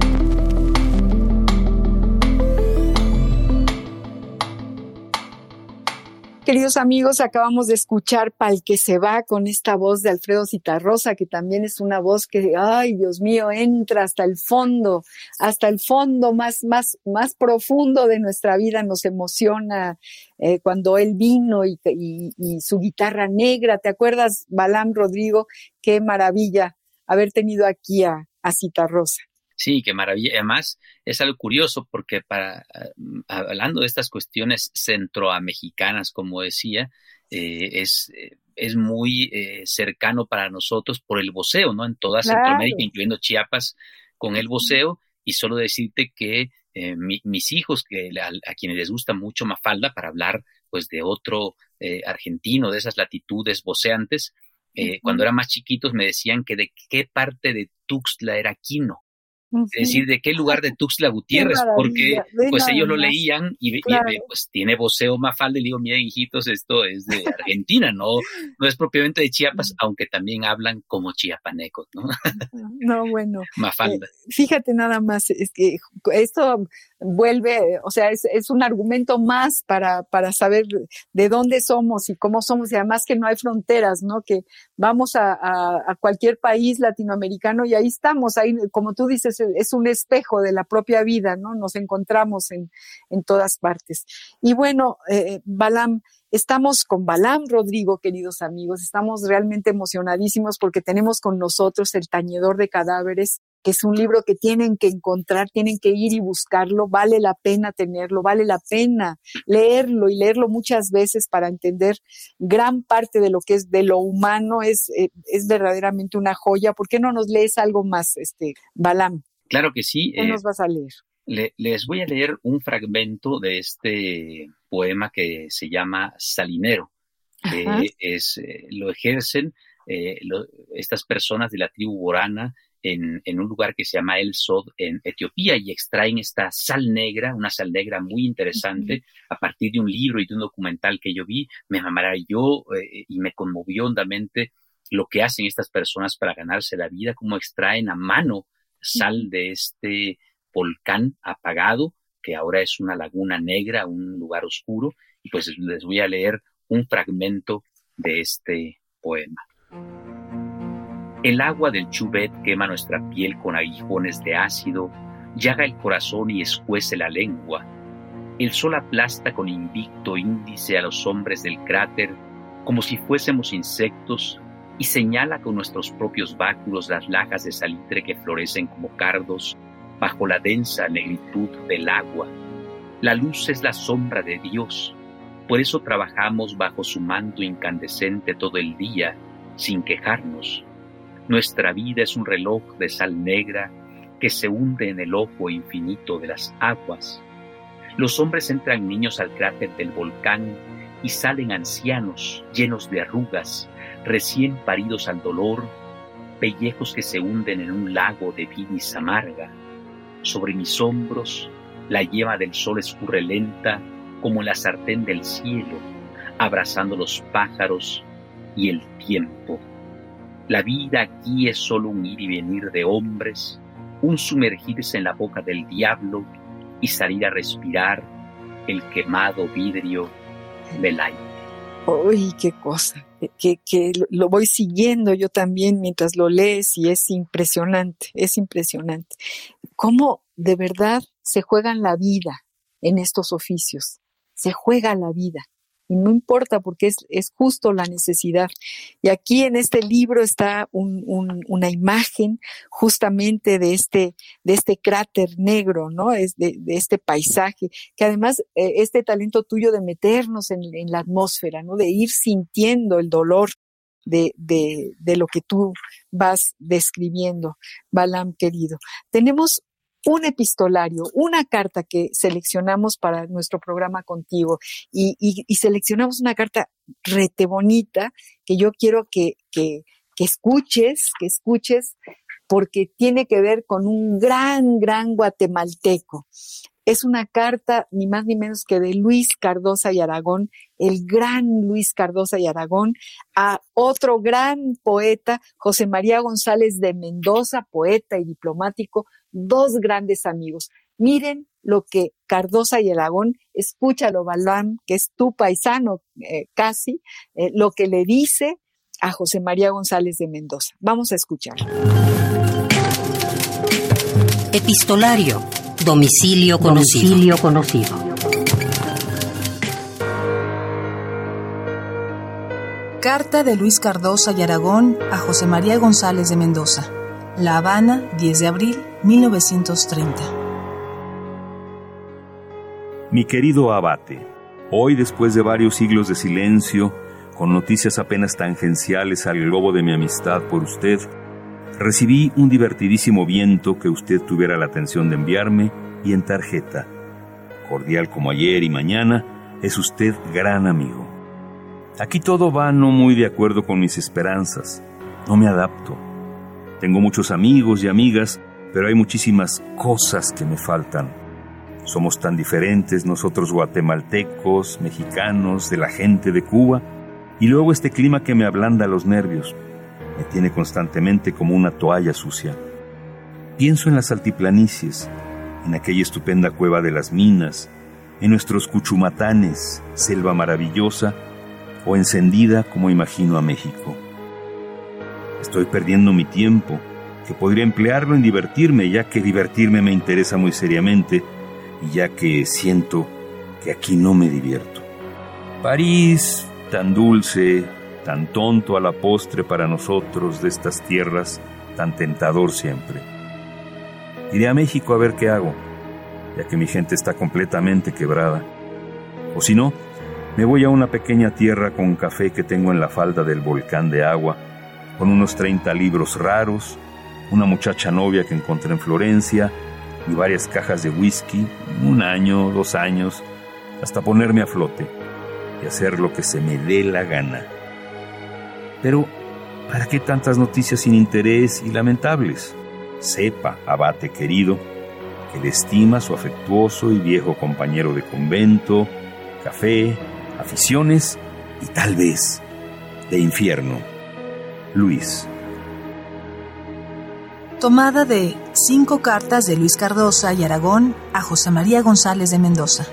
Queridos amigos, acabamos de escuchar Pal que se va con esta voz de Alfredo Citarrosa, que también es una voz que, ay, Dios mío, entra hasta el fondo, hasta el fondo más, más, más profundo de nuestra vida, nos emociona eh, cuando él vino y, y, su guitarra negra. ¿Te acuerdas, Balam Rodrigo? Qué maravilla haber tenido aquí a, a Citarrosa. Sí, qué maravilla. Además, es algo curioso porque para, mm, hablando de estas cuestiones centroamericanas, como decía, eh, es, eh, es muy eh, cercano para nosotros por el voceo, ¿no? En toda Centroamérica, incluyendo Chiapas, con el voceo. Y solo decirte que mis hijos, que a, quienes les gusta mucho Mafalda, para hablar pues de otro argentino, de esas latitudes voceantes, cuando eran más chiquitos me decían que de qué parte de Tuxtla era Quino Es decir, de qué lugar de Tuxtla Gutiérrez, porque pues ellos lo leían y, pues tiene voceo Mafalda y le digo, miren hijitos, esto es de Argentina, no, no es propiamente de Chiapas, aunque también hablan como chiapanecos, ¿no? No, bueno. Mafalda. Eh, fíjate nada más, es que esto vuelve, o sea, es, es un argumento más para, para saber de dónde somos y cómo somos, y además que no hay fronteras, ¿no? Que vamos a, a, a cualquier país latinoamericano y ahí estamos, ahí, como tú dices, es un espejo de la propia vida, ¿no? Nos encontramos en, en todas partes. Y bueno, eh, Balam, estamos con Balam Rodrigo, queridos amigos, estamos realmente emocionadísimos porque tenemos con nosotros El Tañedor de Cadáveres, que es un libro que tienen que encontrar, tienen que ir y buscarlo, vale la pena tenerlo, vale la pena leerlo y leerlo muchas veces para entender gran parte de lo que es de lo humano, es, eh, es verdaderamente una joya. ¿Por qué no nos lees algo más, este, Balam? Claro que sí. ¿Qué nos vas a leer? les voy a leer un fragmento de este poema que se llama Salinero, que es, eh, lo ejercen eh, estas personas de la tribu Borana en, en, un lugar que se llama El Sod en Etiopía y extraen esta sal negra, una sal negra muy interesante, a partir de un libro y de un documental que yo vi, me maravilló eh, y me conmovió hondamente lo que hacen estas personas para ganarse la vida, cómo extraen a mano sal de este volcán apagado, que ahora es una laguna negra, un lugar oscuro, y pues les voy a leer un fragmento de este poema. El agua del chubet quema nuestra piel con aguijones de ácido, llaga el corazón y escuece la lengua. El sol aplasta con invicto índice a los hombres del cráter como si fuésemos insectos y señala con nuestros propios báculos las lajas de salitre que florecen como cardos bajo la densa negritud del agua. La luz es la sombra de Dios, por eso trabajamos bajo su manto incandescente todo el día, sin quejarnos. Nuestra vida es un reloj de sal negra que se hunde en el ojo infinito de las aguas. Los hombres entran niños al cráter del volcán y salen ancianos llenos de arrugas, recién paridos al dolor, pellejos que se hunden en un lago de vinis amarga. Sobre mis hombros la yema del sol escurre lenta como la sartén del cielo, abrazando los pájaros y el tiempo. La vida aquí es solo un ir y venir de hombres, un sumergirse en la boca del diablo y salir a respirar el quemado vidrio del aire. ¡Uy, qué cosa! Que, que, lo voy siguiendo yo también mientras lo lees y es impresionante, es impresionante. Cómo de verdad se juega la vida en estos oficios, se juega la vida no importa porque es, es justo la necesidad. Y aquí en este libro está un, un, una imagen justamente de este, de este cráter negro, ¿no? Es de, este paisaje, que además eh, este talento tuyo de meternos en, en, la atmósfera, ¿no? De ir sintiendo el dolor. De, de, de lo que tú vas describiendo, Balam querido. Tenemos un epistolario, una carta que seleccionamos para nuestro programa contigo y, seleccionamos una carta rete bonita que yo quiero que, que, que escuches, que escuches porque tiene que ver con un gran, gran guatemalteco. Es una carta ni más ni menos que de Luis Cardosa y Aragón, el gran Luis Cardosa y Aragón, a otro gran poeta, José María González de Mendoza, poeta y diplomático, dos grandes amigos. Miren lo que Cardosa y Aragón, escúchalo, Balán, que es tu paisano eh, casi, eh, lo que le dice a José María González de Mendoza. Vamos a escuchar. Epistolario. Domicilio conocido. Domicilio conocido. Carta de Luis Cardosa y Aragón a José María González de Mendoza. La Habana, 10 de abril 1930. Mi querido abate, hoy después de varios siglos de silencio, con noticias apenas tangenciales al globo de mi amistad por usted, recibí un divertidísimo viento que usted tuviera la atención de enviarme y en tarjeta. Cordial como ayer y mañana, es usted gran amigo. Aquí todo va no muy de acuerdo con mis esperanzas. No me adapto. Tengo muchos amigos y amigas, pero hay muchísimas cosas que me faltan. Somos tan diferentes nosotros guatemaltecos, mexicanos, de la gente de Cuba, y luego este clima que me ablanda los nervios, me tiene constantemente como una toalla sucia. Pienso en las altiplanicies, en aquella estupenda cueva de las minas, en nuestros cuchumatanes, selva maravillosa, o encendida como imagino a México. Estoy perdiendo mi tiempo, que podría emplearlo en divertirme, ya que divertirme me interesa muy seriamente y ya que siento que aquí no me divierto. París, tan dulce, tan tonto a la postre para nosotros de estas tierras, tan tentador siempre. Iré a México a ver qué hago, ya que mi gente está completamente quebrada. O si no, me voy a una pequeña tierra con café que tengo en la falda del volcán de agua, con unos 30 libros raros, una muchacha novia que encontré en Florencia y varias cajas de whisky, un año, dos años, hasta ponerme a flote y hacer lo que se me dé la gana. Pero, ¿para qué tantas noticias sin interés y lamentables? Sepa, abate querido, que le estima su afectuoso y viejo compañero de convento, café, aficiones y tal vez de infierno. Luis. Tomada de cinco cartas de Luis Cardosa y Aragón a José María González de Mendoza.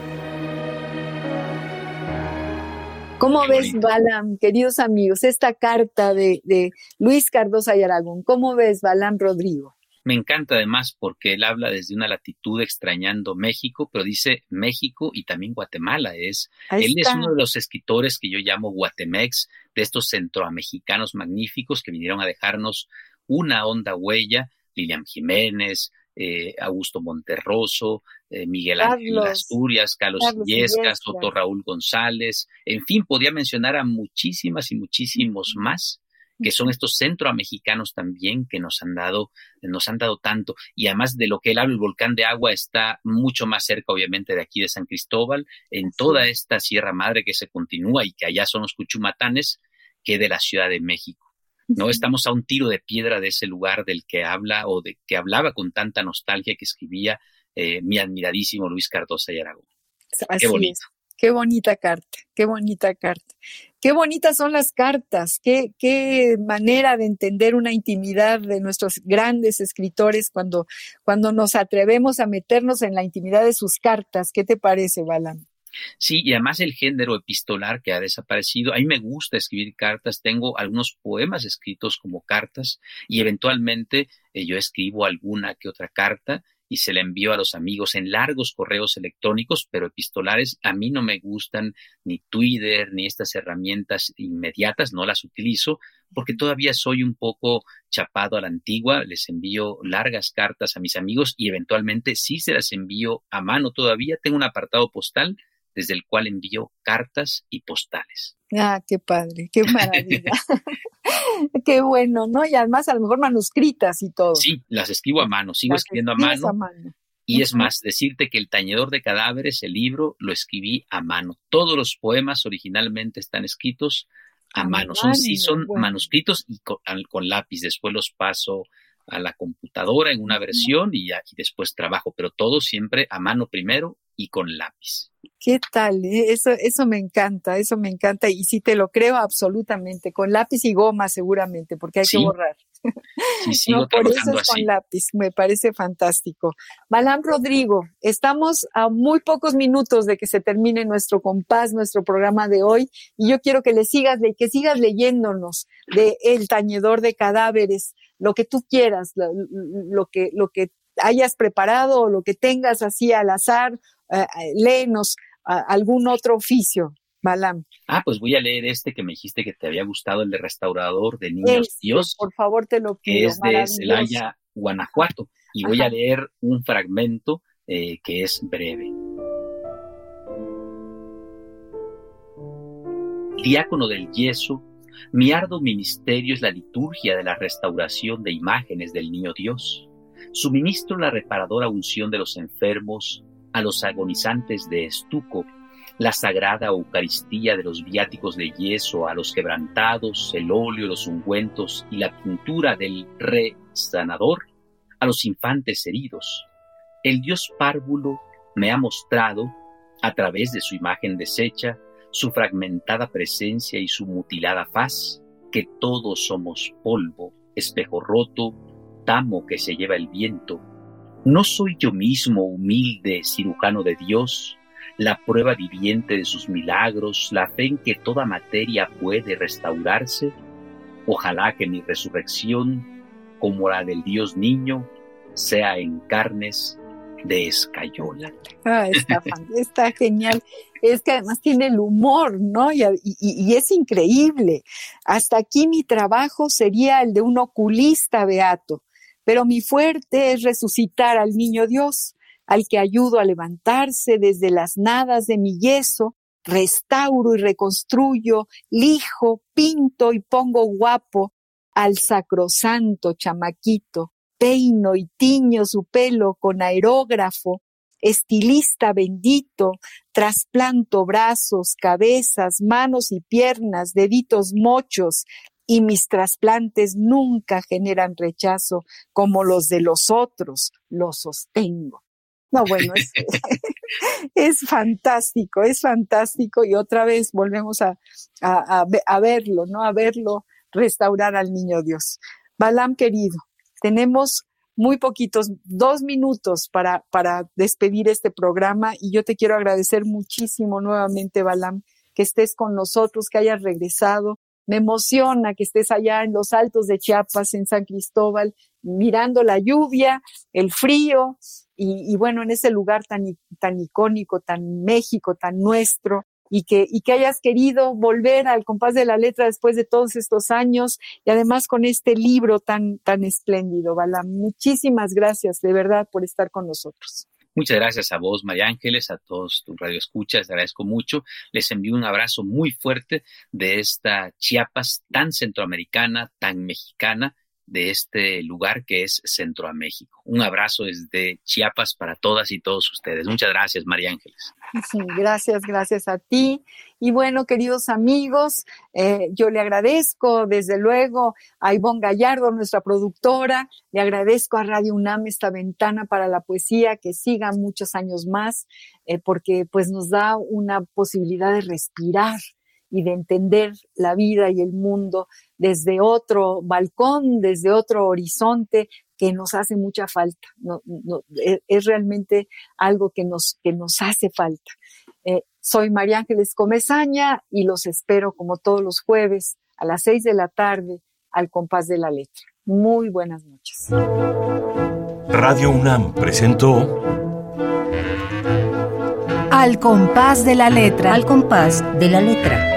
¿Cómo ves, Balam, queridos amigos, esta carta de, de, Luis Cardosa y Aragón? ¿Cómo ves, Balam Rodrigo? Me encanta además porque él habla desde una latitud extrañando México, pero dice México y también Guatemala. Es, él es uno de los escritores que yo llamo Guatemex, de estos centroamericanos magníficos que vinieron a dejarnos una honda huella. Lilian Jiménez, eh, Augusto Monterroso, eh, Miguel Ángel Asturias, Carlos, Illescas, Otto Raúl González, en fin, podía mencionar a muchísimas y muchísimos más que son estos centroamericanos también que nos han dado, nos han dado tanto. Y además de lo que él habla, el volcán de agua está mucho más cerca, obviamente, de aquí de San Cristóbal, en toda esta Sierra Madre que se continúa y que allá son los Cuchumatanes, que de la Ciudad de México. No estamos a un tiro de piedra de ese lugar del que habla o de que hablaba con tanta nostalgia que escribía eh, mi admiradísimo Luis Cardosa y Aragón. qué bonito. Qué bonita carta, qué bonita carta. Qué bonitas son las cartas, qué, qué manera de entender una intimidad de nuestros grandes escritores cuando, cuando nos atrevemos a meternos en la intimidad de sus cartas. ¿Qué te parece, Balan? Sí, y además el género epistolar que ha desaparecido. A mí me gusta escribir cartas, tengo algunos poemas escritos como cartas y eventualmente eh, yo escribo alguna que otra carta y se la envío a los amigos en largos correos electrónicos, pero epistolares. A mí no me gustan ni Twitter ni estas herramientas inmediatas, no las utilizo porque todavía soy un poco chapado a la antigua, les envío largas cartas a mis amigos y eventualmente sí se las envío a mano todavía. Tengo un apartado postal desde el cual envío cartas y postales. Ah, qué padre, qué maravilla. qué bueno, ¿no? Y además a lo mejor manuscritas y todo. Sí, las escribo a mano, sigo escribiendo a mano. Y es más, decirte que El Tañedor de Cadáveres, el libro, lo escribí a mano. Todos los poemas originalmente están escritos a, mano. Son, sí, son manuscritos y con, lápiz. Después los paso a la computadora en una versión y, y después trabajo, pero todo siempre a mano primero y con lápiz. ¿Qué tal? Eh? Eso, eso me encanta, eso me encanta. Y sí te lo creo absolutamente, con lápiz y goma seguramente, porque hay que borrar. Sí, no, por eso es con lápiz, me parece fantástico. Balam Rodrigo, estamos a muy pocos minutos de que se termine nuestro compás, nuestro programa de hoy, y yo quiero que le sigas, que sigas leyéndonos de El Tañedor de Cadáveres, lo que tú quieras, lo, que, lo que hayas preparado o lo que tengas así al azar, léenos algún otro oficio, Balam. Ah, pues voy a leer este que me dijiste que te había gustado, el de restaurador de niños este, Dios. Por favor, te lo pido. Que es de Celaya, Guanajuato. Y voy a leer un fragmento eh, que es breve. Diácono del yeso, mi ardo ministerio es la liturgia de la restauración de imágenes del niño Dios. Suministro la reparadora unción de los enfermos, a los agonizantes de estuco, la sagrada Eucaristía de los viáticos de yeso, a los quebrantados, el óleo, los ungüentos y la pintura del re sanador, a los infantes heridos. El dios párvulo me ha mostrado, a través de su imagen deshecha, su fragmentada presencia y su mutilada faz, que todos somos polvo, espejo roto, tamo que se lleva el viento. ¿No soy yo mismo humilde cirujano de Dios, la prueba viviente de sus milagros, la fe en que toda materia puede restaurarse? Ojalá que mi resurrección, como la del Dios niño, sea en carnes de escayola. Ah, está, está genial. Es que además tiene el humor, ¿no? Y, y, es increíble. Hasta aquí mi trabajo sería el de un oculista beato, pero mi fuerte es resucitar al niño Dios, al que ayudo a levantarse desde las nadas de mi yeso, restauro y reconstruyo, lijo, pinto y pongo guapo al sacrosanto chamaquito peino y tiño su pelo con aerógrafo, estilista bendito, trasplanto brazos, cabezas, manos y piernas, deditos mochos, y mis trasplantes nunca generan rechazo como los de los otros, los sostengo. No, bueno, es, es fantástico, es fantástico y otra vez volvemos a, a, a verlo, ¿no? A verlo restaurar al niño Dios. Balam querido, tenemos muy poquitos, dos minutos para, para despedir este programa y yo te quiero agradecer muchísimo nuevamente, Balam, que estés con nosotros, que hayas regresado. Me emociona que estés allá en los altos de Chiapas, en San Cristóbal, mirando la lluvia, el frío y, bueno, en ese lugar tan, tan icónico, tan México, tan nuestro y que, y que hayas querido volver al compás de la letra después de todos estos años y además con este libro tan, tan espléndido, Bala. Muchísimas gracias de verdad por estar con nosotros. Muchas gracias a vos, María Ángeles, a todos tus radioescuchas, les agradezco mucho. Les envío un abrazo muy fuerte de esta Chiapas tan centroamericana, tan mexicana, de este lugar que es Centroamérica. Un abrazo desde Chiapas para todas y todos ustedes. Muchas gracias, María Ángeles. Sí, gracias, gracias a ti. Y bueno, queridos amigos, eh, yo le agradezco desde luego a Ivonne Gallardo, nuestra productora, le agradezco a Radio UNAM esta ventana para la poesía, que siga muchos años más, eh, porque pues nos da una posibilidad de respirar y de entender la vida y el mundo desde otro balcón, desde otro horizonte que nos hace mucha falta. E, es, realmente algo que nos, que nos hace falta. Eh, soy María Ángeles Comezaña y los espero como todos los jueves a las seis de la tarde al compás de la letra. Muy buenas noches. Radio UNAM presentó Al compás de la letra. Al compás de la letra